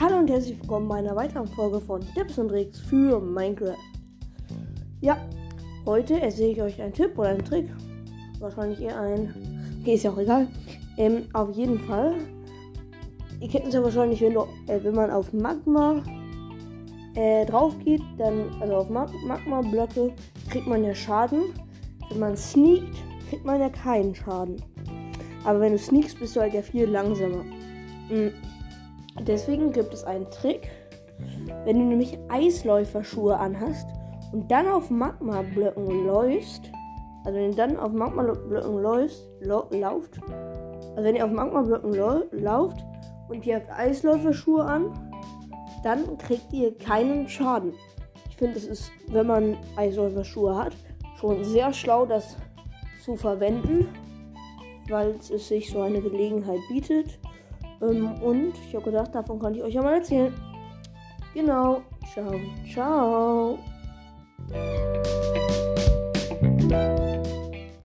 und herzlich willkommen bei einer weiteren Folge von Tipps und Tricks für Minecraft. Ja, heute erzähle ich euch einen Tipp oder einen Trick. Wahrscheinlich eher ein. Okay, ist ja auch egal. Ähm, auf jeden Fall. Ihr kennt es ja wahrscheinlich, wenn, du, äh, wenn man auf Magma äh, drauf geht, dann, also auf Mag Magma-Blöcke, kriegt man ja Schaden. Wenn man sneakt, kriegt man ja keinen Schaden. Aber wenn du sneakst, bist du halt ja viel langsamer. Mhm. Deswegen gibt es einen Trick. Wenn du nämlich Eisläuferschuhe anhast und dann auf Magma-Blöcken läufst, also wenn du dann auf Magma-Blöcken läufst, lauft, also wenn ihr auf Magma-Blöcken lauft und ihr habt Eisläuferschuhe an, dann kriegt ihr keinen Schaden. Ich finde, es ist, wenn man Eisläuferschuhe hat, schon sehr schlau, das zu verwenden, weil es sich so eine Gelegenheit bietet. Ähm, und ich habe gedacht, davon kann ich euch ja mal erzählen. Genau. Ciao, ciao.